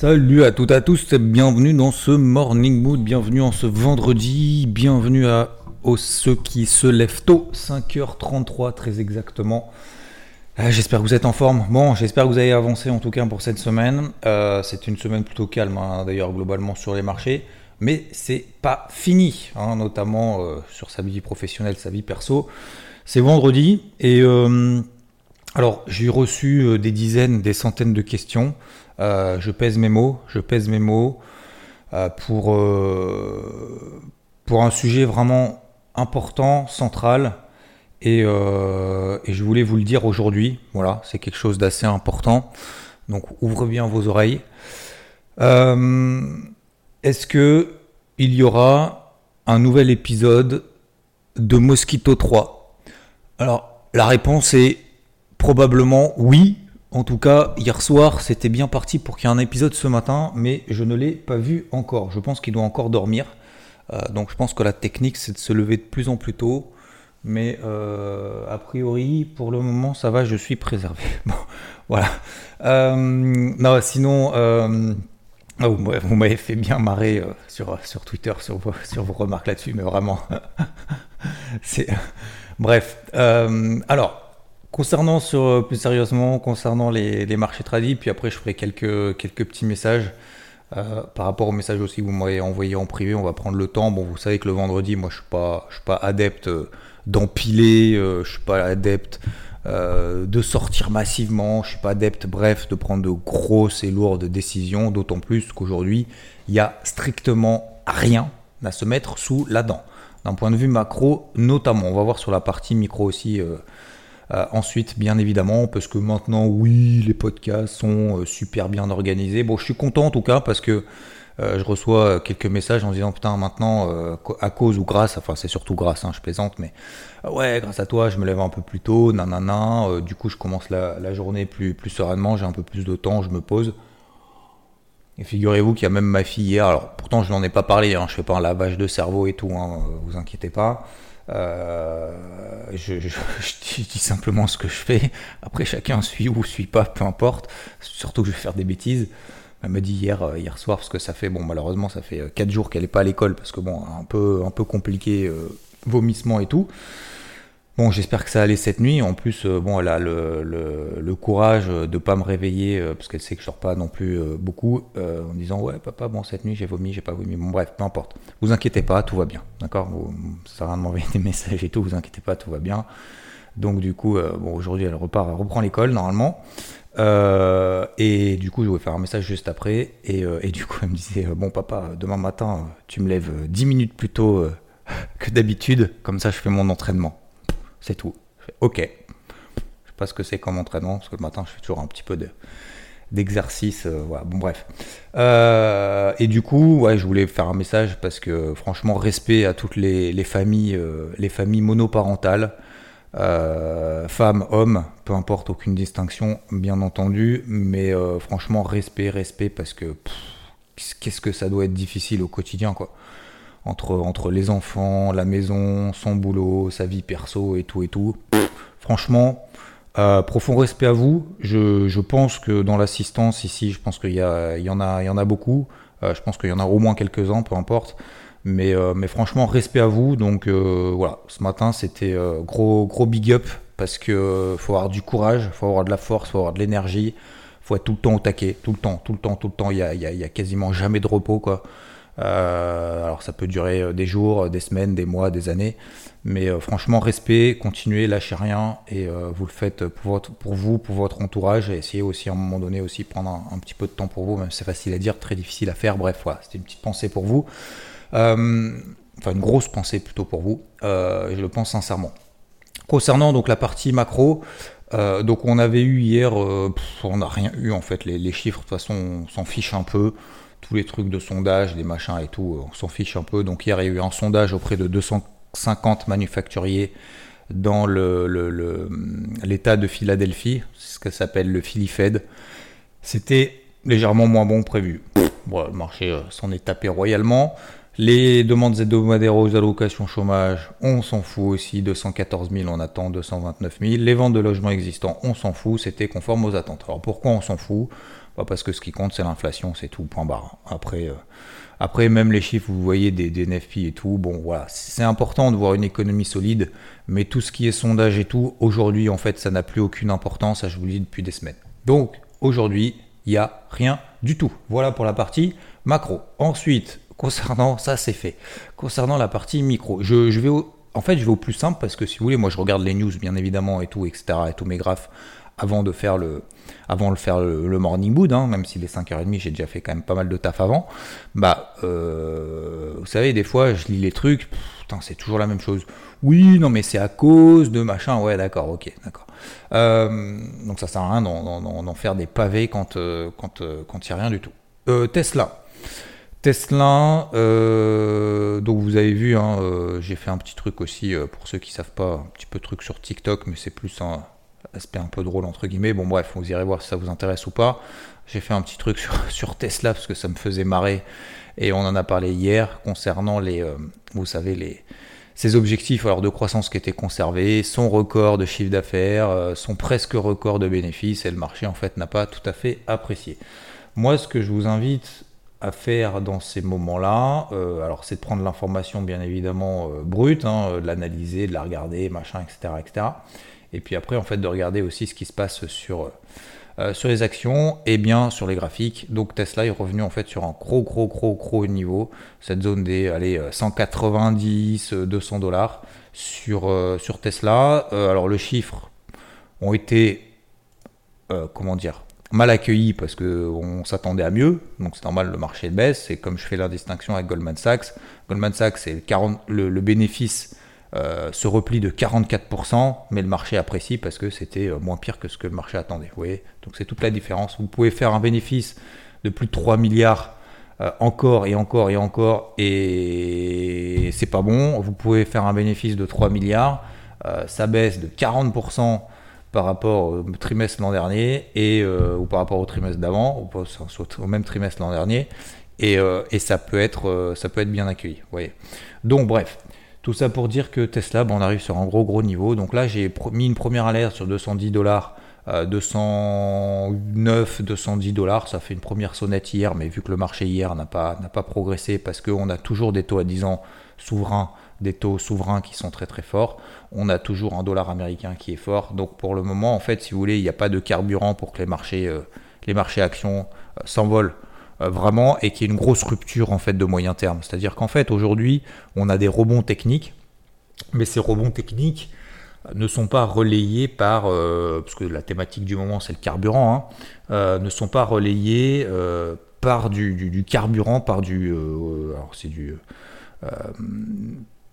Salut à toutes et à tous, bienvenue dans ce Morning Mood, bienvenue en ce vendredi, bienvenue à ceux qui se lèvent tôt, 5h33 très exactement. Euh, j'espère que vous êtes en forme. Bon, j'espère que vous avez avancé en tout cas pour cette semaine. Euh, c'est une semaine plutôt calme hein, d'ailleurs globalement sur les marchés, mais c'est pas fini, hein, notamment euh, sur sa vie professionnelle, sa vie perso. C'est vendredi et alors j'ai reçu des dizaines, des centaines de questions. Euh, je pèse mes mots, je pèse mes mots euh, pour, euh, pour un sujet vraiment important, central. Et, je voulais vous le dire aujourd'hui. Voilà, c'est quelque chose d'assez important. Donc ouvrez bien vos oreilles. Est-ce que il y aura un nouvel épisode de Mosquito 3 Alors la réponse est probablement oui, en tout cas, hier soir, c'était bien parti pour qu'il y ait un épisode ce matin, mais je ne l'ai pas vu encore. Je pense qu'il doit encore dormir. Euh, donc je pense que la technique, c'est de se lever de plus en plus tôt. Mais euh, a priori, pour le moment, ça va, je suis préservé. Bon, voilà. Euh, non, sinon, oh, vous m'avez fait bien marrer sur, sur Twitter, sur vos, sur vos remarques là-dessus, mais vraiment. c'est... Bref. alors. Concernant sur, euh, plus sérieusement, concernant les, marchés tradis, puis après je ferai quelques, quelques petits messages euh, par rapport aux messages aussi que vous m'avez envoyé en privé. On va prendre le temps. Bon, vous savez que le vendredi, moi je suis pas, je suis pas adepte euh, d'empiler, je suis pas adepte de sortir massivement, je suis pas adepte, bref, de prendre de grosses et lourdes décisions. D'autant plus qu'aujourd'hui, il y a strictement rien à se mettre sous la dent. D'un point de vue macro, notamment, on va voir sur la partie micro aussi euh, ensuite, bien évidemment, parce que maintenant, oui, les podcasts sont euh, super bien organisés. Bon, je suis content en tout cas parce que euh, je reçois quelques messages en disant putain maintenant à cause ou grâce, enfin c'est surtout grâce, hein, je plaisante, mais ouais grâce à toi je me lève un peu plus tôt, nanana, du coup je commence la, journée plus, plus sereinement, j'ai un peu plus de temps, je me pose. Et figurez-vous qu'il y a même ma fille hier, alors pourtant je n'en ai pas parlé, hein, je fais pas un lavage de cerveau et tout, hein, vous inquiétez pas. Euh, je, dis simplement ce que je fais. Après, chacun suit ou suit pas, peu importe. Surtout que je vais faire des bêtises. Elle m'a dit hier, euh, hier soir, parce que ça fait, bon, malheureusement, ça fait 4 euh, jours qu'elle n'est pas à l'école, parce que bon, un peu, un peu compliqué, vomissement et tout. Bon, j'espère que ça allait cette nuit. En plus, euh, bon, elle a le, courage de pas me réveiller euh, parce qu'elle sait que je sors pas non plus euh, beaucoup en disant ouais papa bon cette nuit j'ai vomi j'ai pas vomi. Bon bref peu importe. Vous inquiétez pas tout va bien. D'accord? Ça sert à rien de m'envoyer des messages et tout. Vous inquiétez pas tout va bien. Donc du coup bon aujourd'hui elle repart reprend l'école normalement. Et du coup je vais faire un message juste après. Et, et du coup elle me disait bon papa demain matin tu me lèves 10 minutes plus tôt que d'habitude. Comme ça je fais mon entraînement c'est tout. ok. Je sais pas ce que c'est comme entraînement, parce que le matin, je fais toujours un petit peu de d'exercice, euh, voilà, bon bref. Euh, et du coup, ouais, je voulais faire un message parce que franchement, respect à toutes les, familles, euh, les familles monoparentales, femmes, hommes, peu importe, aucune distinction, bien entendu, mais franchement, respect, respect parce que qu'est-ce que ça doit être difficile au quotidien, quoi entre, entre les enfants, la maison, son boulot, sa vie perso et tout et tout. franchement, euh, profond respect à vous. Je, je pense que dans l'assistance ici, je pense qu'il y, y, en a, y en a beaucoup. Euh, je pense qu'il y en a au moins quelques-uns, peu importe. Mais, euh, mais franchement, respect à vous. Donc voilà, ce matin, c'était gros, gros big up parce que faut avoir du courage, faut avoir de la force, faut avoir de l'énergie, faut être tout le temps au taquet, tout le temps, tout le temps, tout le temps. Il y a, il y a quasiment jamais de repos, quoi. Euh, alors ça peut durer euh, des jours, euh, des semaines, des mois, des années. Mais franchement, respect, continuez, lâchez rien et vous le faites pour, vous, pour votre entourage et essayez aussi à un moment donné aussi prendre un, petit peu de temps pour vous, même si c'est facile à dire, très difficile à faire. Bref, voilà, c'était une petite pensée pour vous. enfin, une grosse pensée plutôt pour vous, je le pense sincèrement. Concernant donc la partie macro, donc on avait eu hier, on n'a rien eu en fait, les, chiffres de toute façon on s'en fiche un peu, tous les trucs de sondage, des machins et tout, on s'en fiche un peu. Donc hier il y a eu un sondage auprès de 250 manufacturiers dans l'état de Philadelphie, ce que s'appelle le Philly. C'était légèrement moins bon prévu. le marché euh, s'en est tapé royalement. Les demandes hebdomadaires aux allocations chômage, on s'en fout aussi. 214 000, on attend 229 000. Les ventes de logements existants, on s'en fout. C'était conforme aux attentes. Alors pourquoi on s'en fout? Parce que ce qui compte, c'est l'inflation, c'est tout, point barre. Après, euh, après, même les chiffres, vous voyez des, des NFP et tout. Bon, voilà, c'est important de voir une économie solide. Mais tout ce qui est sondage et tout, aujourd'hui, en fait, ça n'a plus aucune importance. Ça, je vous le dis depuis des semaines. Donc, aujourd'hui, il n'y a rien du tout. Voilà pour la partie macro. Ensuite, concernant ça, c'est fait. Concernant la partie micro, je, vais en fait, je vais au plus simple parce que si vous voulez, moi je regarde les news bien évidemment et tout, etc. et tous mes graphes avant de faire le, avant de faire le, morning mood, hein, même s'il est 5h30, j'ai déjà fait quand même pas mal de taf avant. Bah, euh, vous savez, des fois, je lis les trucs, putain, c'est toujours la même chose. Oui, non, mais c'est à cause de machin. Ouais, d'accord, ok, d'accord. Euh, donc ça sert à rien d'en faire des pavés quand euh, quand il n'y a rien du tout. Tesla. Tesla, donc vous avez vu, hein, j'ai fait un petit truc aussi pour ceux qui savent pas, un petit peu de truc sur TikTok, mais c'est plus un, aspect un peu drôle entre guillemets. Bon bref, vous irez voir si ça vous intéresse ou pas. J'ai fait un petit truc sur, Tesla parce que ça me faisait marrer et on en a parlé hier concernant les, euh, vous savez les ses objectifs alors de croissance qui étaient conservés, son record de chiffre d'affaires, euh, son presque record de bénéfices et le marché en fait n'a pas tout à fait apprécié. Moi, ce que je vous invite à faire dans ces moments-là, euh, alors c'est de prendre l'information bien évidemment brute, hein, de l'analyser, de la regarder, machin, etc., etc. Et puis après, en fait, de regarder aussi ce qui se passe sur, euh, sur les actions et bien sur les graphiques. Donc Tesla est revenu en fait sur un gros, gros, gros, gros niveau. Cette zone des allez, 190, 200 dollars sur, euh, sur Tesla. Euh, alors le chiffre ont été, comment dire, mal accueillis parce qu'on s'attendait à mieux, donc c'est normal, le marché baisse. Et comme je fais la distinction avec Goldman Sachs, Goldman Sachs, c'est le, bénéfice euh, se repli de 44%, mais le marché apprécie parce que c'était euh, moins pire que ce que le marché attendait. Vous voyez Donc c'est toute la différence. Vous pouvez faire un bénéfice de plus de 3 milliards euh, encore et encore et encore, et c'est pas bon. Vous pouvez faire un bénéfice de 3 milliards, ça baisse de 40% par rapport au trimestre l'an dernier, et, ou par rapport au trimestre d'avant, ou au même trimestre l'an dernier, et, et, ça, peut être, ça peut être bien accueilli. Vous voyez Donc bref. Tout ça pour dire que Tesla, on arrive sur un gros gros niveau. Donc là, j'ai mis une première alerte sur 210 dollars. 209, 210 dollars, ça fait une première sonnette hier, mais vu que le marché hier n'a pas, progressé parce qu'on a toujours des taux à 10 ans souverains, des taux souverains qui sont très très forts, on a toujours un dollar américain qui est fort. Donc pour le moment, en fait, si vous voulez, il n'y a pas de carburant pour que les marchés, euh, les marchés actions euh, s'envolent euh, vraiment et qui est une grosse rupture en fait de moyen terme. C'est-à-dire qu'en fait aujourd'hui on a des rebonds techniques, mais ces rebonds techniques ne sont pas relayés par, euh, parce que la thématique du moment c'est le carburant, hein, euh, ne sont pas relayés par du, carburant, par du, alors c'est du,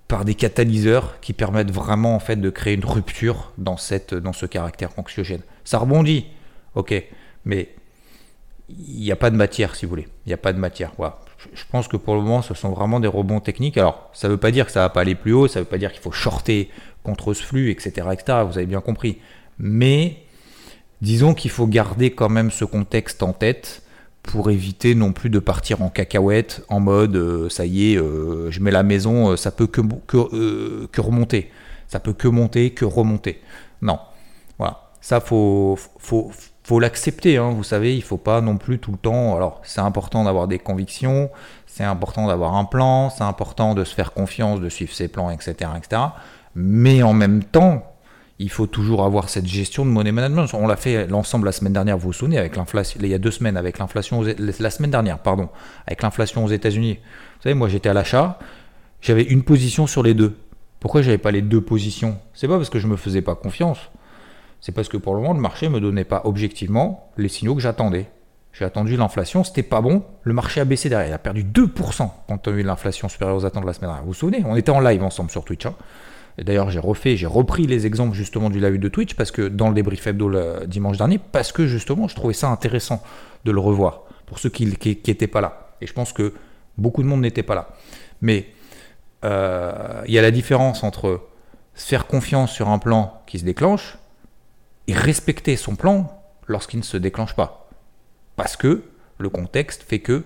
par des catalyseurs qui permettent vraiment en fait de créer une rupture dans cette, dans ce caractère anxiogène. Ça rebondit, ok, mais il n'y a pas de matière, si vous voulez. Il n'y a pas de matière. Voilà. Je pense que pour le moment, ce sont vraiment des rebonds techniques. Alors, ça ne veut pas dire que ça ne va pas aller plus haut, ça ne veut pas dire qu'il faut shorter contre ce flux, etc., etc. Vous avez bien compris. Mais disons qu'il faut garder quand même ce contexte en tête pour éviter non plus de partir en cacahuète en mode euh, ça y est, euh, je mets la maison, euh, ça peut que, remonter. Ça peut que monter, que remonter. Non. Voilà. Ça, faut l'accepter, hein, vous savez, il faut pas non plus tout le temps. Alors, c'est important d'avoir des convictions, c'est important d'avoir un plan, c'est important de se faire confiance, de suivre ses plans, etc., etc. Mais en même temps, il faut toujours avoir cette gestion de money management. On l'a fait l'ensemble la semaine dernière, vous vous souvenez, avec l'inflation, il y a deux semaines, avec l'inflation, la semaine dernière, pardon, avec l'inflation aux États-Unis. Vous savez, moi j'étais à l'achat, j'avais une position sur les deux. Pourquoi j'avais pas les deux positions? C'est pas parce que je me faisais pas confiance c'est parce que pour le moment, le marché ne me donnait pas objectivement les signaux que j'attendais. J'ai attendu l'inflation, c'était pas bon, le marché a baissé derrière, il a perdu 2% quand on a eu l'inflation supérieure aux attentes de la semaine dernière. Vous vous souvenez On était en live ensemble sur Twitch. Hein. Et d'ailleurs, j'ai refait, j'ai repris les exemples justement du live de Twitch parce que dans le débrief hebdo le dimanche dernier, parce que justement, je trouvais ça intéressant de le revoir pour ceux qui n'étaient pas là. Et je pense que beaucoup de monde n'était pas là. Mais euh, il y a la différence entre faire confiance sur un plan qui se déclenche respecter son plan lorsqu'il ne se déclenche pas. Parce que le contexte fait que,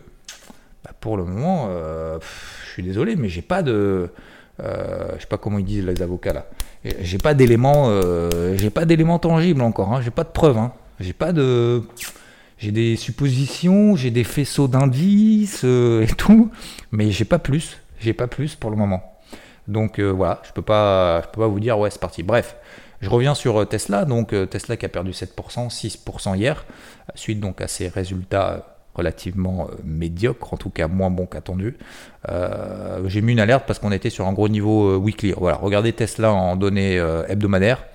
bah, pour le moment, euh, je suis désolé, mais j'ai pas de, euh, je sais pas comment ils disent les avocats là, j'ai pas d'éléments, euh, j'ai pas d'éléments tangibles encore, hein, j'ai pas de preuves, hein, j'ai pas de, j'ai des suppositions, j'ai des faisceaux d'indices et tout, mais j'ai pas plus, j'ai pas plus pour le moment. Donc voilà, je peux je peux pas vous dire ouais c'est parti. Bref, je reviens sur euh, Tesla, donc euh, Tesla qui a perdu 7%, 6% hier, suite donc à ses résultats euh, relativement médiocres, en tout cas moins bons qu'attendu. J'ai mis une alerte parce qu'on était sur un gros niveau weekly. Voilà, regardez Tesla en données hebdomadaires.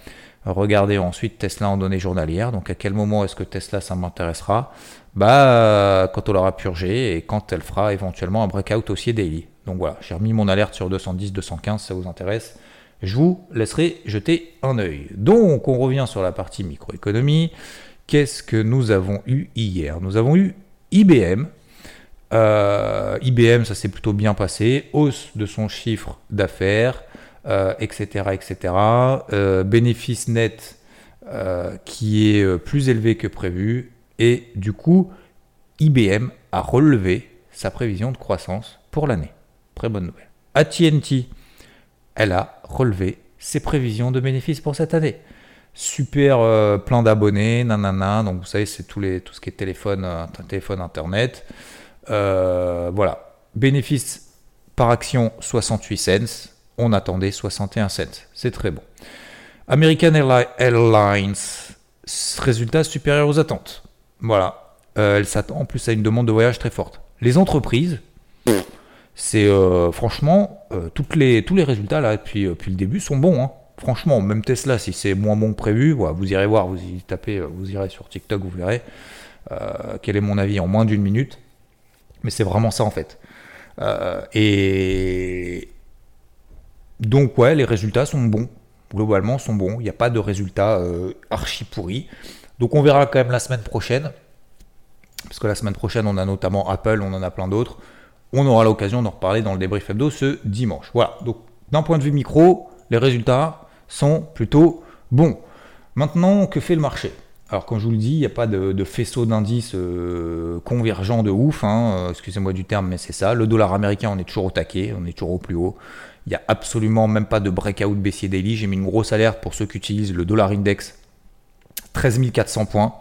Regardez ensuite Tesla en données journalières. Donc à quel moment est-ce que Tesla ça m'intéressera? Bah quand on l'aura purgé et quand elle fera éventuellement un breakout aussi daily. Donc voilà, j'ai remis mon alerte sur 210, 215, ça vous intéresse? Je vous laisserai jeter un œil. Donc, on revient sur la partie microéconomie. Qu'est-ce que nous avons eu hier? Nous avons eu IBM. Euh, IBM, ça s'est plutôt bien passé. Hausse de son chiffre d'affaires, etc. Euh, etc. Euh, bénéfice net qui est plus élevé que prévu. Et du coup, IBM a relevé sa prévision de croissance pour l'année. Très bonne nouvelle. AT&T, elle a relevé ses prévisions de bénéfices pour cette année. Super euh, plein d'abonnés, nanana. Donc vous savez, c'est tout, ce qui est téléphone, euh, téléphone internet. Euh, voilà. Bénéfice par action 68 cents. On attendait 61 cents. C'est très bon. American Airlines, résultat supérieur aux attentes. Voilà. elle s'attend en plus à une demande de voyage très forte. Les entreprises, c'est euh, franchement, euh, les, tous les résultats là depuis, euh, depuis le début sont bons. Hein. Franchement, même Tesla, si c'est moins bon que prévu, vous irez voir, vous y tapez, vous irez sur TikTok, vous verrez quel est mon avis en moins d'une minute. Mais c'est vraiment ça en fait. et donc ouais, les résultats sont bons. Globalement, sont bons. Il n'y a pas de résultats archi pourris. Donc on verra quand même la semaine prochaine. Parce que la semaine prochaine, on a notamment Apple, on en a plein d'autres. On aura l'occasion d'en reparler dans le débrief hebdo ce dimanche. Voilà, donc d'un point de vue micro, les résultats sont plutôt bons. Maintenant, que fait le marché? Alors, comme je vous le dis, il n'y a pas de, faisceau d'indices euh, convergents de ouf. Hein, euh, excusez-moi du terme, mais c'est ça. Le dollar américain, on est toujours au taquet, on est toujours au plus haut. Il n'y a absolument même pas de breakout baissier daily. J'ai mis une grosse alerte pour ceux qui utilisent le dollar index 13 400 points.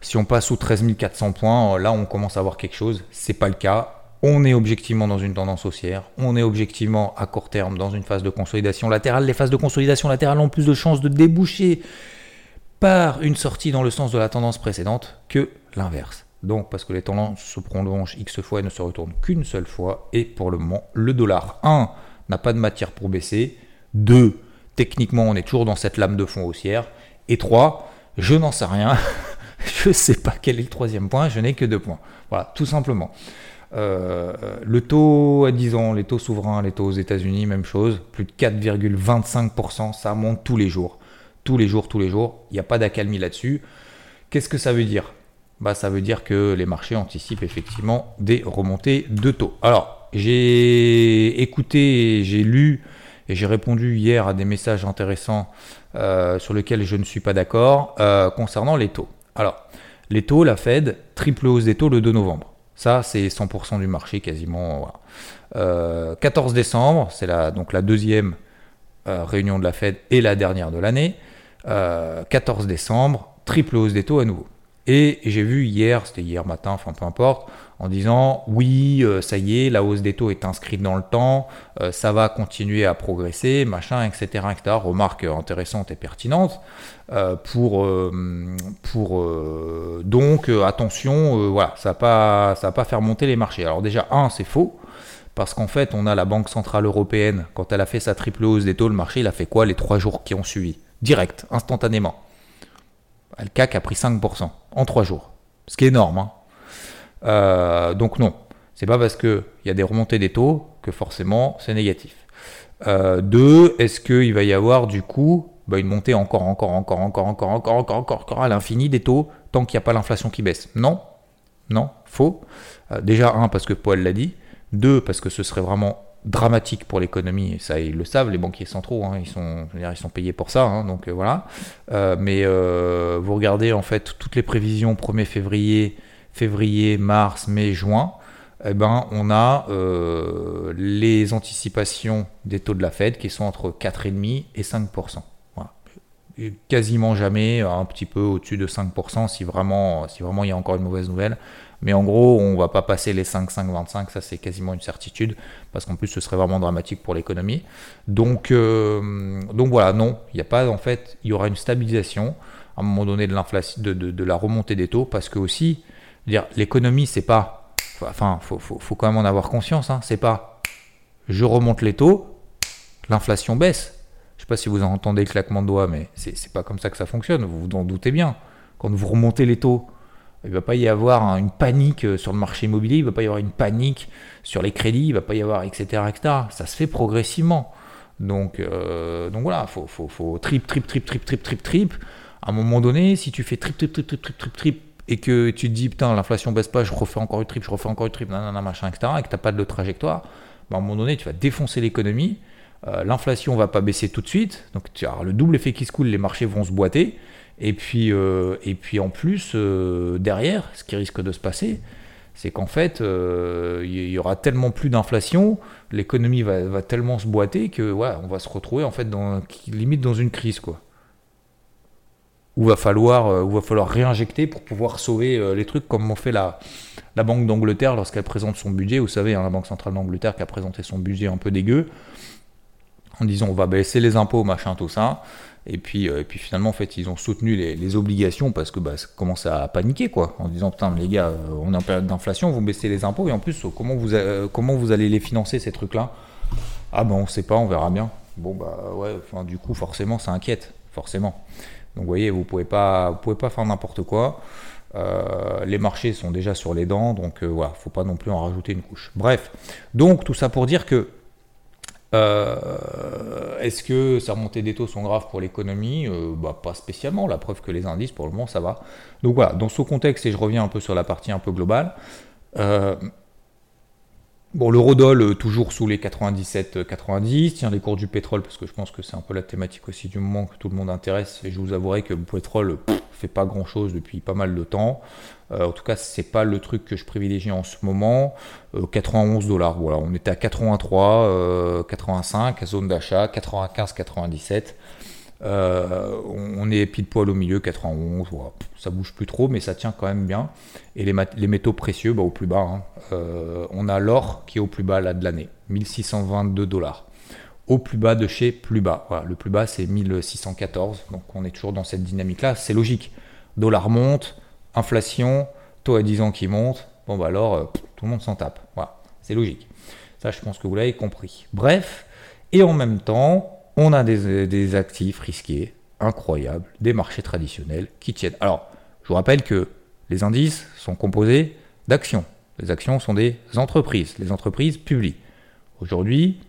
Si on passe sous 13 400 points, là, on commence à voir quelque chose. C'est pas le cas on est objectivement dans une tendance haussière, on est objectivement à court terme dans une phase de consolidation latérale. Les phases de consolidation latérale ont plus de chances de déboucher par une sortie dans le sens de la tendance précédente que l'inverse. Donc parce que les tendances se prolongent X fois et ne se retournent qu'une seule fois, et pour le moment, le dollar 1 n'a pas de matière pour baisser, 2 techniquement on est toujours dans cette lame de fond haussière, et 3 je n'en sais rien, je ne sais pas quel est le troisième point, je n'ai que deux points. Voilà, tout simplement. Euh, le taux à 10 ans, les taux souverains, les taux aux États-Unis, même chose, plus de 4,25%, ça monte tous les jours. Tous les jours, tous les jours. Il n'y a pas d'accalmie là-dessus. Qu'est-ce que ça veut dire? Bah, Ça veut dire que les marchés anticipent effectivement des remontées de taux. Alors, j'ai écouté, j'ai lu et j'ai répondu hier à des messages intéressants euh, sur lesquels je ne suis pas d'accord euh, concernant les taux. Alors, les taux, la Fed, triple hausse des taux le 2 novembre. Ça, c'est 100% du marché quasiment. 14 euh, décembre, c'est la, donc la deuxième euh, réunion de la Fed et la dernière de l'année. 14 euh, décembre, triple hausse des taux à nouveau. Et j'ai vu hier, c'était hier matin, enfin peu importe, en disant oui, euh, ça y est, la hausse des taux est inscrite dans le temps, euh, ça va continuer à progresser, machin, etc. Remarque intéressante et pertinente. Euh, pour, pour donc attention, voilà, ça va pas, pas faire monter les marchés. Alors déjà, un, c'est faux. Parce qu'en fait, on a la Banque Centrale Européenne, quand elle a fait sa triple hausse des taux, le marché, il a fait quoi les trois jours qui ont suivi? Direct, instantanément. Le CAC a pris 5% en trois jours. Ce qui est énorme. Hein. Euh, donc non, c'est pas parce qu'il y a des remontées des taux que forcément c'est négatif. Euh, deux, est-ce qu'il va y avoir du coup bah, une montée encore, encore, encore, encore, encore, encore, encore, encore, encore à l'infini des taux tant qu'il n'y a pas l'inflation qui baisse? Non, non, faux. Euh, déjà, un, parce que Paul l'a dit. Deux, parce que ce serait vraiment dramatique pour l'économie, ça ils le savent, les banquiers centraux, hein, ils, sont, payés pour ça, hein, donc euh, voilà. Euh, mais vous regardez en fait toutes les prévisions 1er février, février, mars, mai, juin, eh ben, on a les anticipations des taux de la Fed qui sont entre 4,5 et 5% quasiment jamais un petit peu au-dessus de 5% si vraiment, si vraiment il y a encore une mauvaise nouvelle. Mais en gros, on va pas passer les 5, 5, 25, ça c'est quasiment une certitude, parce qu'en plus ce serait vraiment dramatique pour l'économie. Donc, euh, donc voilà, non, il n'y a pas, en fait, il y aura une stabilisation à un moment donné de de, la remontée des taux, parce que aussi, dire l'économie, c'est pas, enfin, faut, faut, faut, quand même en avoir conscience, hein, c'est pas, je remonte les taux, l'inflation baisse. Pas si vous entendez le claquement de doigts, mais c'est pas comme ça que ça fonctionne, vous vous en doutez bien. Quand vous remontez les taux, il va pas y avoir une panique euh, sur le marché immobilier, il va pas y avoir une panique sur les crédits, il va pas y avoir, etc., etc. Ça se fait progressivement. Donc, euh, donc voilà, il faut, faut, faut, trip, trip, trip, trip, trip, trip, trip. À un moment donné, si tu fais trip, trip, trip, trip, trip, trip, trip, et que tu te dis, putain, l'inflation baisse pas, je refais encore une trip, je refais encore une trip, nanana, machin, etc., et que tu n'as pas de trajectoire, bah, à un moment donné, tu vas défoncer l'économie. Euh, l'inflation va pas baisser tout de suite, donc le double effet qui se coule, les marchés vont se boiter. Et puis, euh, et puis en plus, euh, derrière, ce qui risque de se passer, c'est qu'en fait, euh, il y aura tellement plus d'inflation, l'économie va, tellement se boiter que ouais, on va se retrouver en fait limite dans une crise quoi. Où va falloir, où va falloir réinjecter pour pouvoir sauver les trucs comme on fait la, la Banque d'Angleterre lorsqu'elle présente son budget. Vous savez, hein, la Banque centrale d'Angleterre qui a présenté son budget un peu dégueu en disant on va baisser les impôts, machin, tout ça. Et puis, euh, finalement, en fait, ils ont soutenu les, obligations parce que bah, ça commence à paniquer, quoi, en disant putain, les gars, euh, on est en période d'inflation, vous baissez les impôts et en plus, comment vous, euh, comment vous allez les financer ces trucs-là? Ah ben, on sait pas, on verra bien. Bon bah ouais, du coup, forcément, ça inquiète, forcément. Donc, vous voyez, vous pouvez pouvez pas faire n'importe quoi. les marchés sont déjà sur les dents, donc voilà, faut pas non plus en rajouter une couche. Bref, donc tout ça pour dire que euh, est-ce que ces remontées des taux sont graves pour l'économie? Euh, bah, Pas spécialement, la preuve que les indices, pour le moment, ça va. Donc voilà, dans ce contexte, et je reviens un peu sur la partie un peu globale, euh, bon, l'eurodoll toujours sous les 97-90, tiens les cours du pétrole, parce que je pense que c'est un peu la thématique aussi du moment que tout le monde intéresse, et je vous avouerai que le pétrole ne fait pas grand-chose depuis pas mal de temps. Euh, en tout cas, c'est pas le truc que je privilégie en ce moment. 91 euh, dollars, voilà, on était à 83, 85, euh, zone d'achat, 95, 97. On est pile poil au milieu, 91, voilà. ça bouge plus trop, mais ça tient quand même bien. Et les, métaux précieux, bah, au plus bas, hein. on a l'or qui est au plus bas là de l'année, 1622 dollars. Au plus bas de chez plus bas. Le plus bas c'est 1614, donc on est toujours dans cette dynamique-là. C'est logique. Dollar monte, inflation, taux à 10 ans qui monte, bon bah alors euh, tout le monde s'en tape. Voilà, c'est logique. Ça, je pense que vous l'avez compris. Bref, et en même temps, on a des, actifs risqués, incroyables, des marchés traditionnels qui tiennent. Alors, je vous rappelle que les indices sont composés d'actions. Les actions sont des entreprises, les entreprises publient. Aujourd'hui,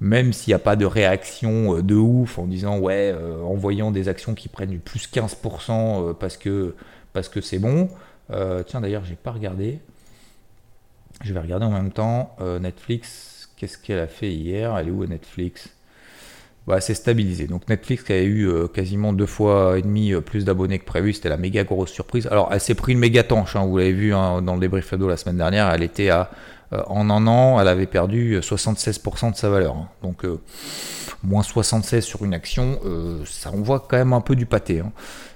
même s'il n'y a pas de réaction euh, de ouf en disant ouais, euh, en voyant des actions qui prennent du plus 15% parce que parce que c'est bon. Euh, tiens, d'ailleurs, j'ai pas regardé. Je vais regarder en même temps. Euh, Netflix, qu'est-ce qu'elle a fait hier? Elle est où Netflix? Bah, c'est stabilisé. Donc Netflix qui a eu euh, quasiment deux fois et demi plus d'abonnés que prévu, c'était la méga grosse surprise. Alors elle s'est pris une méga tanche, hein, vous l'avez vu hein, dans le débrief la semaine dernière, elle était à en un an, elle avait perdu 76% de sa valeur. Hein. Donc moins 76 sur une action, ça envoie quand même un peu du pâté.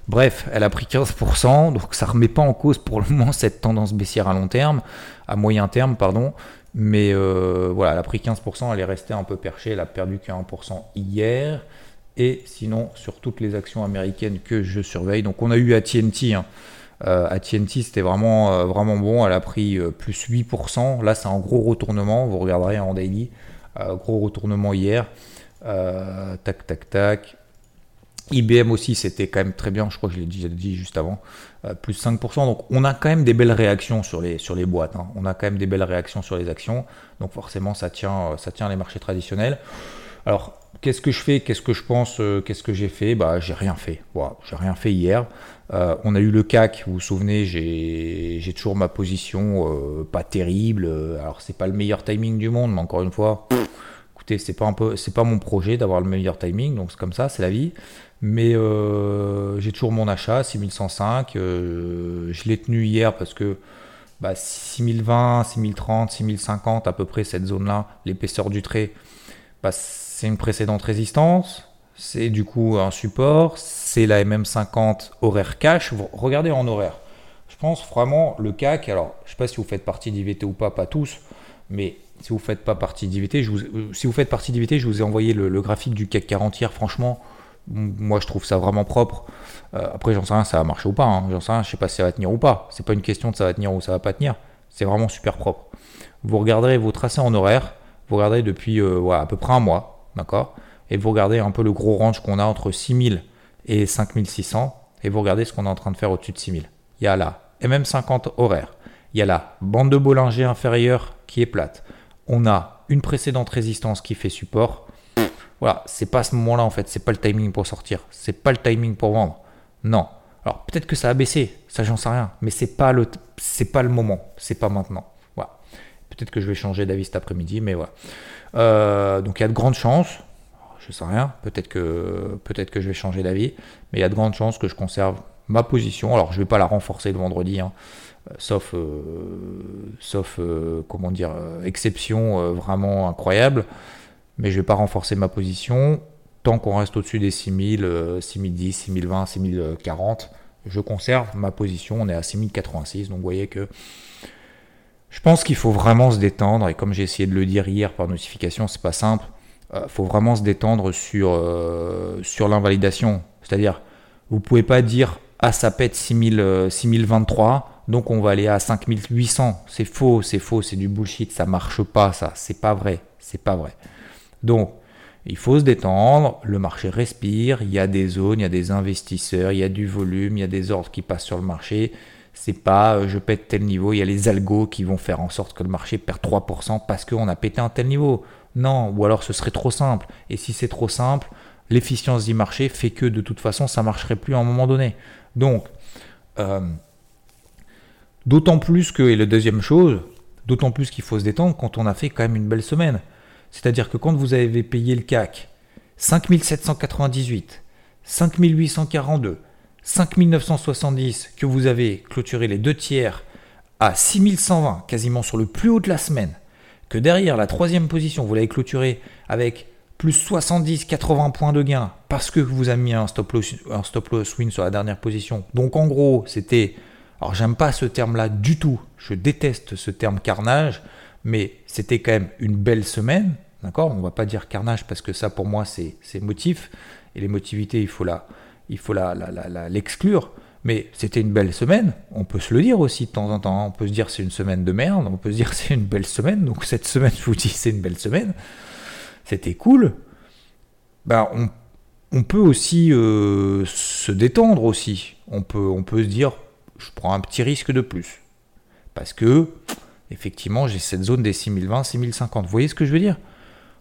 Bref, elle a pris 15%, donc ça remet pas en cause pour le moment cette tendance baissière à long terme, à moyen terme, pardon. Mais euh, voilà, elle a pris 15%, elle est restée un peu perchée, elle a perdu que 1% hier. Et sinon, sur toutes les actions américaines que je surveille, donc on a eu AT&T, hein. euh, c'était vraiment, euh, vraiment bon, elle a pris plus 8%, là c'est un gros retournement, vous regarderez en daily, gros retournement hier, tac tac tac, IBM aussi, c'était quand même très bien, je crois que je l'ai déjà dit juste avant, euh, plus 5%. Donc on a quand même des belles réactions sur les, boîtes, hein. on a quand même des belles réactions sur les actions, donc forcément ça tient, euh, les marchés traditionnels. Alors, qu'est-ce que je fais? Qu'est-ce que je pense euh, Qu'est-ce que j'ai fait? Bah, j'ai rien fait. J'ai rien fait hier. On a eu le CAC, vous vous souvenez, j'ai toujours ma position pas terrible. Alors, c'est pas le meilleur timing du monde, mais encore une fois, écoutez, c'est pas un c'est pas mon projet d'avoir le meilleur timing, donc c'est comme ça, c'est la vie. Mais j'ai toujours mon achat, 6105. je l'ai tenu hier parce que bah, 6020, 6030, 6050, à peu près cette zone-là, l'épaisseur du trait, bah, c'est une précédente résistance, c'est du coup un support, c'est la MM50 horaire cash. regardez en horaire. Je pense vraiment le CAC, alors je ne sais pas si vous faites partie d'IVT ou pas, pas tous, mais si vous faites pas partie d'IVT, je vous, si vous faites partie d'IVT, je vous ai envoyé le, graphique du CAC 40 hier, franchement, moi je trouve ça vraiment propre. Euh, après j'en sais rien, ça va marcher ou pas, hein. j'en sais rien, je sais pas si ça va tenir ou pas. C'est pas une question de ça va tenir ou ça va pas tenir, c'est vraiment super propre. Vous regarderez vos tracés en horaire, vous regarderez depuis euh, à peu près un mois, d'accord? Et vous regardez un peu le gros range qu'on a entre 6000 et 5600, et vous regardez ce qu'on est en train de faire au-dessus de 6000. Il y a la MM50 horaire, il y a la bande de Bollinger inférieure qui est plate, on a une précédente résistance qui fait support. Voilà, c'est pas ce moment-là en fait, c'est pas le timing pour sortir, c'est pas le timing pour vendre. Non. Alors peut-être que ça a baissé, ça j'en sais rien, mais c'est pas le c'est pas le moment, c'est pas maintenant. Voilà. Peut-être que je vais changer d'avis cet après-midi, mais voilà. Euh, donc il y a de grandes chances, je sais rien, peut-être que, peut que je vais changer d'avis, mais il y a de grandes chances que je conserve ma position. Alors je vais pas la renforcer le vendredi, hein, euh, sauf, euh, sauf comment dire, exception vraiment incroyable, mais je ne vais pas renforcer ma position. Tant qu'on reste au-dessus des 6000, 6010, 6020, 6040, je conserve ma position. On est à 6086, donc vous voyez que je pense qu'il faut vraiment se détendre, et comme j'ai essayé de le dire hier par notification, c'est pas simple. Il euh, faut vraiment se détendre sur, euh, sur l'invalidation. C'est-à-dire, vous pouvez pas dire ah ça pète 6000, 6023, euh, donc on va aller à 5800. C'est faux, c'est faux, c'est du bullshit, ça marche pas, ça, c'est pas vrai, c'est pas vrai. Donc, il faut se détendre, le marché respire, il y a des zones, il y a des investisseurs, il y a du volume, il y a des ordres qui passent sur le marché. C'est pas euh, je pète tel niveau, il y a les algos qui vont faire en sorte que le marché perd 3% parce qu'on a pété un tel niveau. Non, ou alors ce serait trop simple. Et si c'est trop simple, l'efficience du marché fait que de toute façon ça marcherait plus à un moment donné. Donc, euh, d'autant plus que, et la deuxième chose, d'autant plus qu'il faut se détendre quand on a fait quand même une belle semaine. C'est-à-dire que quand vous avez payé le CAC 5798, 5842, 5970 que vous avez clôturé les deux tiers à 6120, quasiment sur le plus haut de la semaine, que derrière la troisième position, vous l'avez clôturé avec plus 70-80 points de gain parce que vous avez mis un stop loss, un stop loss win sur la dernière position. Donc en gros, c'était... Alors j'aime pas ce terme-là du tout, je déteste ce terme carnage, mais c'était quand même une belle semaine, d'accord? On va pas dire carnage parce que ça pour moi c'est motif, et les motivités il faut la, il faut l'exclure. Mais c'était une belle semaine, on peut se le dire aussi de temps en temps. On peut se dire c'est une semaine de merde, on peut se dire c'est une belle semaine. Donc cette semaine, je vous dis c'est une belle semaine. C'était cool. Ben, on, peut aussi euh, se détendre aussi. On peut, on peut se dire je prends un petit risque de plus. Parce que, effectivement, j'ai cette zone des 6020, 6050. Vous voyez ce que je veux dire?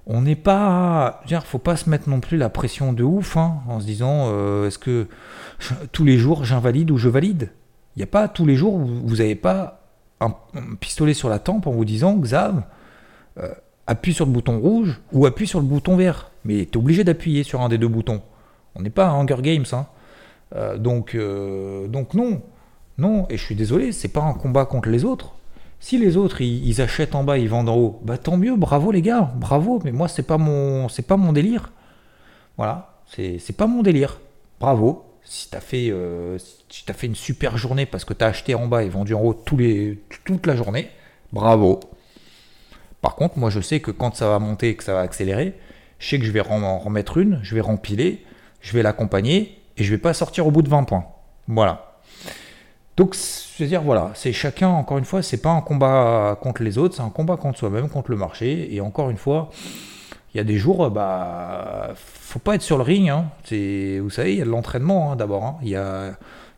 On n'est pas. Il faut pas se mettre non plus la pression de ouf hein, en se disant euh, est-ce que tous les jours j'invalide ou je valide? Il n'y a pas tous les jours où vous n'avez pas un, pistolet sur la tempe en vous disant Xav, euh, appuie sur le bouton rouge ou appuie sur le bouton vert. Mais tu es obligé d'appuyer sur un des deux boutons. On n'est pas à Hunger Games. Hein. Euh, donc, donc non. Non, et je suis désolé, c'est pas un combat contre les autres. Si les autres ils, achètent en bas, ils vendent en haut, bah tant mieux, bravo les gars, bravo. Mais moi c'est pas mon c'est pas mon délire. Voilà, c'est pas mon délire. Bravo. Si t'as fait euh, si fait une super journée parce que t'as acheté en bas et vendu en haut toute la journée, bravo. Par contre, moi je sais que quand ça va monter que ça va accélérer, je sais que je vais en remettre une, je vais rempiler, je vais l'accompagner et je vais pas sortir au bout de 20 points. Voilà. Donc, je veux dire, voilà, c'est chacun, encore une fois, c'est pas un combat contre les autres, c'est un combat contre soi-même, contre le marché. Et encore une fois, il y a des jours, bah, faut pas être sur le ring. Hein. Vous savez, il y a l'entraînement hein, d'abord. Hein. Il y a,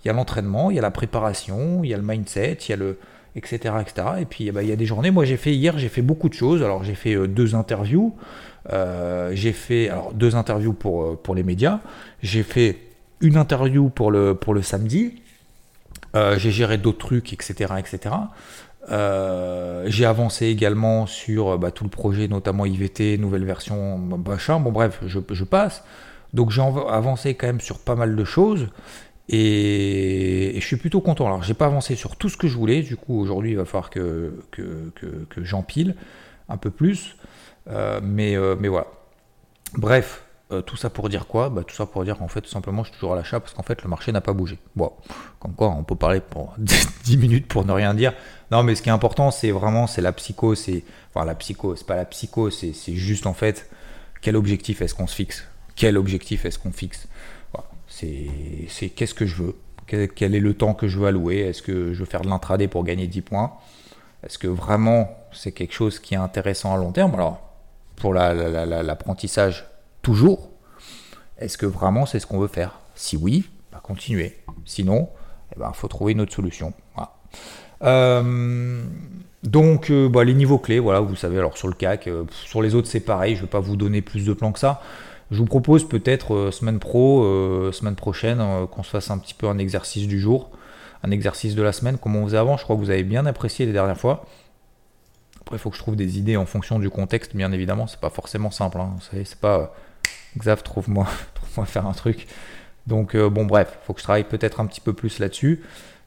y l'entraînement, il y a la préparation, il y a le mindset, il y a le, etc. etc. Et puis, eh ben, il y a des journées, moi j'ai fait hier, j'ai fait beaucoup de choses. Alors, j'ai fait euh, deux interviews. Euh, j'ai fait alors, deux interviews pour, euh, pour les médias. J'ai fait une interview pour le, pour le samedi. J'ai géré d'autres trucs, etc. etc. j'ai avancé également sur bah, tout le projet, notamment IVT, nouvelle version, machin. Bon, bref, je, je passe. Donc j'ai avancé quand même sur pas mal de choses. Et, je suis plutôt content. Alors, j'ai pas avancé sur tout ce que je voulais. Du coup, aujourd'hui, il va falloir que, que, que, j'empile un peu plus. Euh, mais, euh, mais voilà. Bref, euh, tout ça pour dire quoi? Bah, Tout ça pour dire qu'en fait, tout simplement, je suis toujours à l'achat parce qu'en fait, le marché n'a pas bougé. Bon, comme quoi, on peut parler pour 10 minutes pour ne rien dire. Non, mais ce qui est important, c'est vraiment c'est la psycho. C'est enfin la psycho. C'est pas la psycho. C'est juste en fait quel objectif est-ce qu'on se fixe? Quel objectif est-ce qu'on fixe? C'est qu'est-ce que je veux? Quel, est le temps que je veux allouer? Est-ce que je veux faire de l'intraday pour gagner 10 points? Est-ce que vraiment c'est quelque chose qui est intéressant à long terme? Alors, pour l'apprentissage, toujours. Est-ce que vraiment c'est ce qu'on veut faire? Si oui, bah continuer. Sinon, il eh ben, faut trouver une autre solution. Euh, donc, euh, bah, les niveaux clés, voilà, vous savez, alors sur le CAC, euh, sur les autres c'est pareil, je ne vais pas vous donner plus de plans que ça. Je vous propose peut-être semaine pro, semaine prochaine, qu'on se fasse un petit peu un exercice du jour, un exercice de la semaine, comme on faisait avant. Je crois que vous avez bien apprécié les dernières fois. Après, il faut que je trouve des idées en fonction du contexte, bien évidemment. C'est pas forcément simple. Hein. C'est pas Xav, trouve-moi trouve faire un truc. Donc, bon, bref, faut que je travaille peut-être un petit peu plus là-dessus.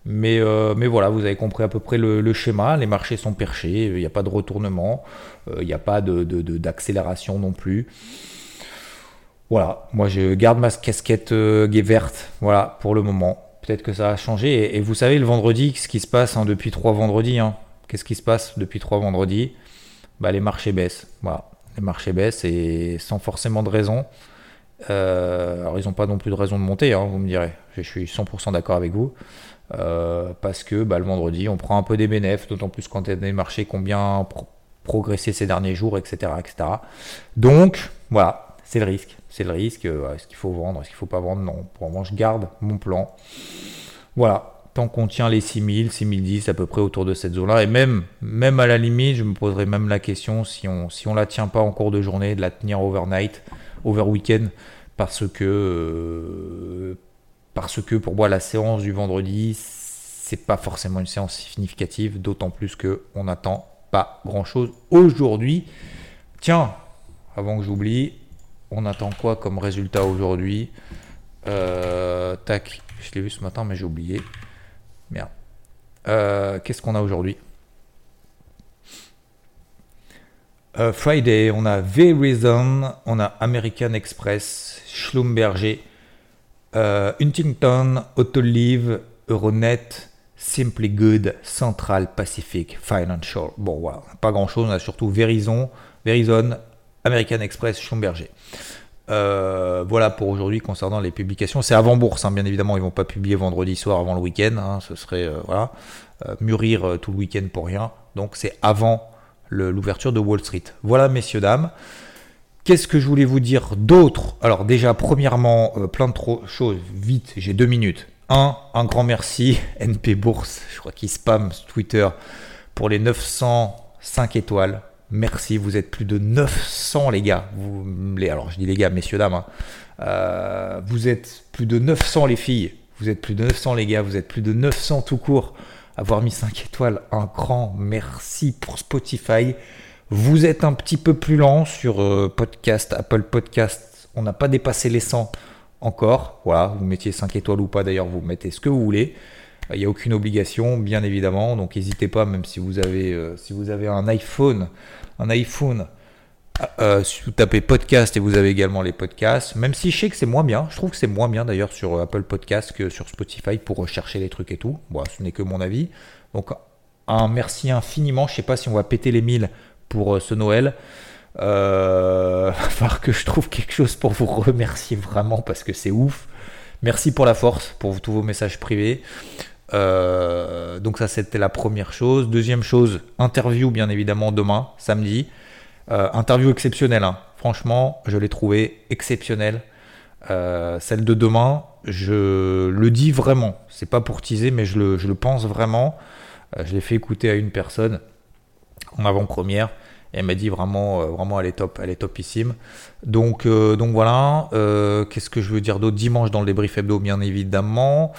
Mais, mais, voilà, vous avez compris à peu près le, schéma. Les marchés sont perchés, il n'y a pas de retournement, il n'y a pas d'accélération de, non plus. Voilà, moi je garde ma casquette euh, verte, voilà, pour le moment. Peut-être que ça a changé. Et, vous savez, le vendredi, ce qui se passe hein, depuis trois vendredis, hein, qu'est-ce qui se passe depuis trois vendredis? Bah, Les marchés baissent. Voilà, les marchés baissent et sans forcément de raison. Euh, alors, ils n'ont pas non plus de raison de monter, hein, vous me direz. Je suis 100% d'accord avec vous. Euh, parce que bah, le vendredi, on prend un peu des bénéfices, d'autant plus quand des marchés qui ont bien progressé ces derniers jours, etc., etc. Donc, voilà, c'est le risque c'est le risque. Euh, est-ce qu'il faut vendre Est-ce qu'il ne faut pas vendre? Non. Pour le moment, je garde mon plan. Voilà. Tant qu'on tient les 6000, 6010 à peu près autour de cette zone-là. Et même, même à la limite, je me poserai même la question si on si on la tient pas en cours de journée, de la tenir overnight, over weekend, parce que euh, parce que pour moi la séance du vendredi c'est pas forcément une séance significative, d'autant plus que on n'attend pas grand chose aujourd'hui. Tiens, avant que j'oublie, on attend quoi comme résultat aujourd'hui? Euh, Tac, je l'ai vu ce matin, mais j'ai oublié. Euh, qu'est-ce qu'on a aujourd'hui? Euh, Friday, on a V-Reason, on a American Express, Schlumberger, Huntington, Autolive, Euronet, Simply Good, Central Pacific, Financial. Bon, pas grand chose. On a surtout Verizon, Verizon American Express, Schlumberger. Euh, voilà pour aujourd'hui concernant les publications. C'est avant bourse, hein, bien évidemment, ils vont pas publier vendredi soir avant le week-end. Hein, ce serait euh, euh, mûrir tout le week-end pour rien. Donc c'est avant l'ouverture de Wall Street. Voilà, messieurs dames. Qu'est-ce que je voulais vous dire d'autre? Alors déjà, premièrement, plein de choses. Vite, j'ai deux minutes. Un, un grand merci NP Bourse. Je crois qu'il spam Twitter pour les 905 étoiles. Merci, vous êtes plus de 900 les gars. Vous, les, alors je dis les gars, messieurs, dames. Hein. Euh, vous êtes plus de 900 les filles. Vous êtes plus de 900 les gars. Vous êtes plus de 900 tout court. Avoir mis 5 étoiles, un grand merci pour Spotify. Vous êtes un petit peu plus lent sur euh, podcast, Apple Podcast. On n'a pas dépassé les 100 encore. Voilà, vous mettiez 5 étoiles ou pas d'ailleurs, vous mettez ce que vous voulez. Il n'y a aucune obligation, bien évidemment. Donc n'hésitez pas, même si vous avez, euh, si vous avez un iPhone, un iPhone, euh, si vous tapez podcast et vous avez également les podcasts, même si je sais que c'est moins bien, je trouve que c'est moins bien d'ailleurs sur Apple Podcast que sur Spotify pour rechercher les trucs et tout. Bon, ce n'est que mon avis. Donc un merci infiniment. Je ne sais pas si on va péter les 1000 pour euh, ce Noël. Euh, va falloir que je trouve quelque chose pour vous remercier vraiment parce que c'est ouf. Merci pour la force, pour tous vos messages privés. Euh, donc ça c'était la première chose. Deuxième chose, interview bien évidemment demain, samedi. Euh, interview exceptionnelle, hein. franchement je l'ai trouvé exceptionnelle. Euh, celle de demain, je le dis vraiment, c'est pas pour teaser mais je le, pense vraiment. je l'ai fait écouter à une personne en avant-première. Elle m'a dit vraiment, vraiment, elle est top, elle est topissime. Donc, donc voilà. Qu'est-ce que je veux dire d'autre? Dimanche dans le débrief hebdo, bien évidemment.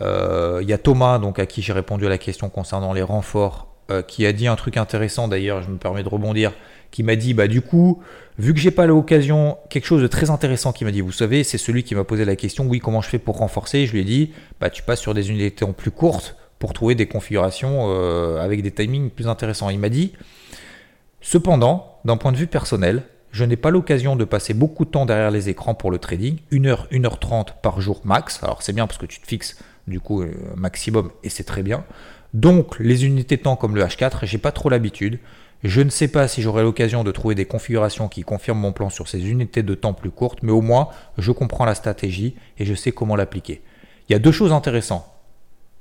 Il y a Thomas, donc à qui j'ai répondu à la question concernant les renforts, qui a dit un truc intéressant. D'ailleurs, je me permets de rebondir qui m'a dit bah du coup vu que j'ai pas l'occasion quelque chose de très intéressant qui m'a dit vous savez c'est celui qui m'a posé la question oui comment je fais pour renforcer? Je lui ai dit bah tu passes sur des unités en plus courtes pour trouver des configurations euh, avec des timings plus intéressants il m'a dit cependant d'un point de vue personnel je n'ai pas l'occasion de passer beaucoup de temps derrière les écrans pour le trading 1 heure 1 heure 30 par jour max alors c'est bien parce que tu te fixes du coup euh, maximum et c'est très bien donc les unités de temps comme le H4 j'ai pas trop l'habitude je ne sais pas si j'aurai l'occasion de trouver des configurations qui confirment mon plan sur ces unités de temps plus courtes, mais au moins je comprends la stratégie et je sais comment l'appliquer. Il y a deux choses intéressantes.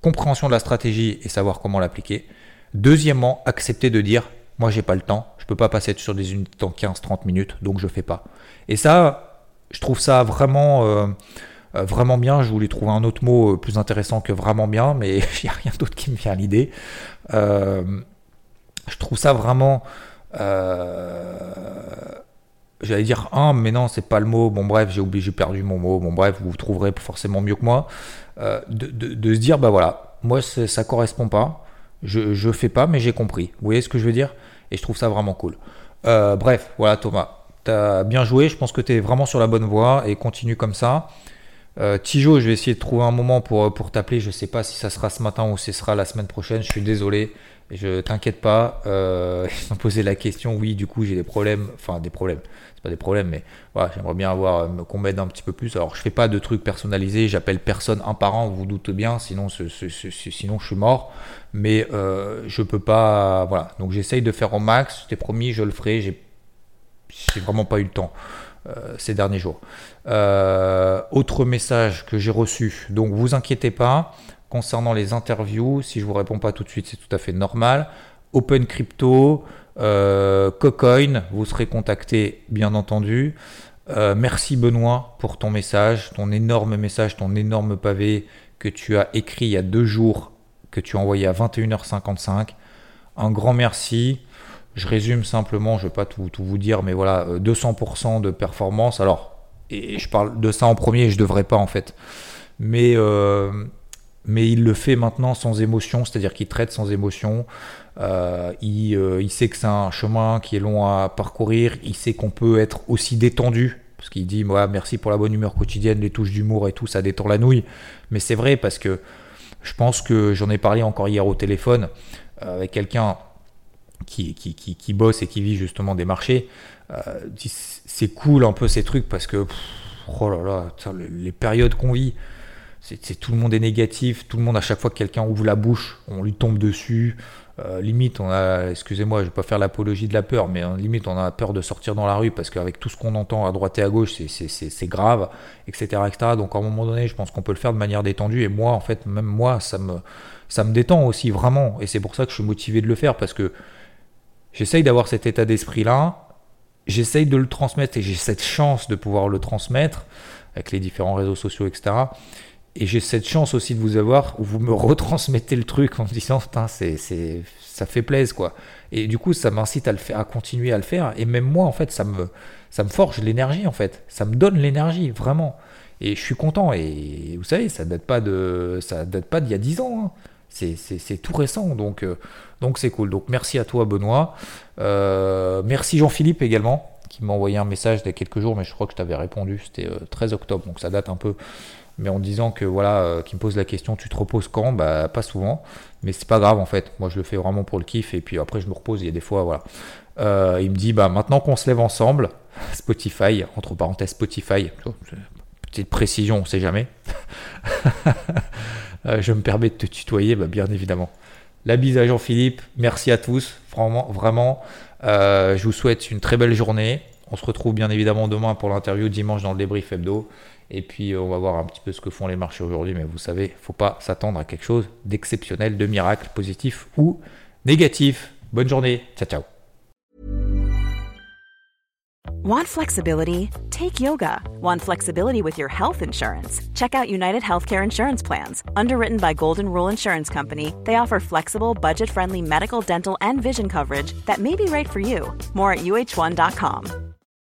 Compréhension de la stratégie et savoir comment l'appliquer. Deuxièmement, accepter de dire moi j'ai pas le temps, je peux pas passer sur des unités temps 15-30 minutes, donc je fais pas. Et ça, je trouve ça vraiment euh, euh, vraiment bien. Je voulais trouver un autre mot euh, plus intéressant que vraiment bien, mais il n'y a rien d'autre qui me vient à l'idée. Je trouve ça vraiment. J'allais dire un, mais non, c'est pas le mot. Bon, bref, j'ai oublié, j'ai perdu mon mot. Bon, bref, vous trouverez forcément mieux que moi. De, se dire, bah voilà, moi, ça correspond pas. Je, je fais pas, mais j'ai compris. Vous voyez ce que je veux dire? Et je trouve ça vraiment cool. Euh, bref, voilà, Thomas. Tu as bien joué. Je pense que tu es vraiment sur la bonne voie et continue comme ça. Tijo, je vais essayer de trouver un moment pour, pour t'appeler. Je sais pas si ça sera ce matin ou ce sera la semaine prochaine. Je suis désolé. Je t'inquiète pas, euh, ils m'ont posé la question, oui, du coup j'ai des problèmes, enfin des problèmes, c'est pas des problèmes, mais voilà, j'aimerais bien avoir euh, qu'on m'aide un petit peu plus. Alors je fais pas de trucs personnalisés, j'appelle personne un par an, vous, vous doutez bien, sinon, sinon je suis mort, mais euh, je peux pas, voilà, donc j'essaye de faire au max, je t'ai promis, je le ferai, j'ai, vraiment pas eu le temps. Euh, ces derniers jours. autre message que j'ai reçu, donc vous inquiétez pas, Concernant les interviews, si je vous réponds pas tout de suite, c'est tout à fait normal. Open Crypto, euh, Cocoin, vous serez contacté bien entendu. Euh, merci Benoît pour ton message, ton énorme message, ton énorme pavé que tu as écrit il y a deux jours, que tu as envoyé à 21h55. Un grand merci. Je résume simplement, je ne vais pas tout, vous dire, mais voilà, 200% euh, de performance. Alors, et je parle de ça en premier, je ne devrais pas en fait. Mais mais il le fait maintenant sans émotion, c'est-à-dire qu'il traite sans émotion. Euh, euh, il, sait que c'est un chemin qui est long à parcourir, il sait qu'on peut être aussi détendu, parce qu'il dit moi merci pour la bonne humeur quotidienne, les touches d'humour et tout, ça détend la nouille. Mais c'est vrai parce que je pense que j'en ai parlé encore hier au téléphone euh, avec quelqu'un qui, qui, qui, bosse et qui vit justement des marchés. c'est cool un peu ces trucs parce que oh là là, les périodes qu'on vit c'est tout le monde est négatif, tout le monde à chaque fois que quelqu'un ouvre la bouche, on lui tombe dessus. Euh, limite, on a, excusez-moi, je vais pas faire l'apologie de la peur, mais hein, limite, on a peur de sortir dans la rue parce qu'avec tout ce qu'on entend à droite et à gauche, c'est grave, etc., etc. Donc, à un moment donné, je pense qu'on peut le faire de manière détendue. Et moi, en fait, même moi, ça me, ça me détend aussi vraiment. Et c'est pour ça que je suis motivé de le faire parce que j'essaye d'avoir cet état d'esprit-là. J'essaye de le transmettre et j'ai cette chance de pouvoir le transmettre avec les différents réseaux sociaux, etc. Et j'ai cette chance aussi de vous avoir où vous me retransmettez le truc en me disant, putain, c'est, ça fait plaisir, quoi. Et du coup, ça m'incite à, le faire, à continuer à le faire. Et même moi, en fait, ça me, ça me forge l'énergie, en fait. Ça me donne l'énergie, vraiment. Et je suis content. Et vous savez, ça date pas de, ça date pas d'il y a 10 ans. Hein. C'est, c'est, c'est tout récent. Donc, euh, donc c'est cool. Donc, merci à toi, Benoît. Euh, merci Jean-Philippe également, qui m'a envoyé un message il y a quelques jours, mais je crois que je t'avais répondu. C'était 13 euh, octobre. Donc, ça date un peu mais en disant que voilà, euh, qui me pose la question, tu te reposes quand? Bah pas souvent, mais c'est pas grave en fait. Moi je le fais vraiment pour le kiff et puis après je me repose. Il y a des fois voilà. Euh, il me dit bah maintenant qu'on se lève ensemble, Spotify entre parenthèses Spotify, petite précision, on sait jamais. Euh, je me permets de te tutoyer, bah, bien évidemment. La bise à Jean-Philippe, merci à tous, vraiment, vraiment. je vous souhaite une très belle journée. On se retrouve bien évidemment demain pour l'interview dimanche dans le débrief hebdo. Et puis euh, on va voir un petit peu ce que font les marchés aujourd'hui, mais vous savez, faut pas s'attendre à quelque chose d'exceptionnel, de miracle, positif ou négatif. Bonne journée, ciao ciao. Want flexibility? Take yoga. Want flexibility with your health insurance? Check out United Healthcare Insurance Plans. Underwritten by Golden Rule Insurance Company, they offer flexible, budget friendly medical, dental, and vision coverage that may be right for you. More at uh1.com.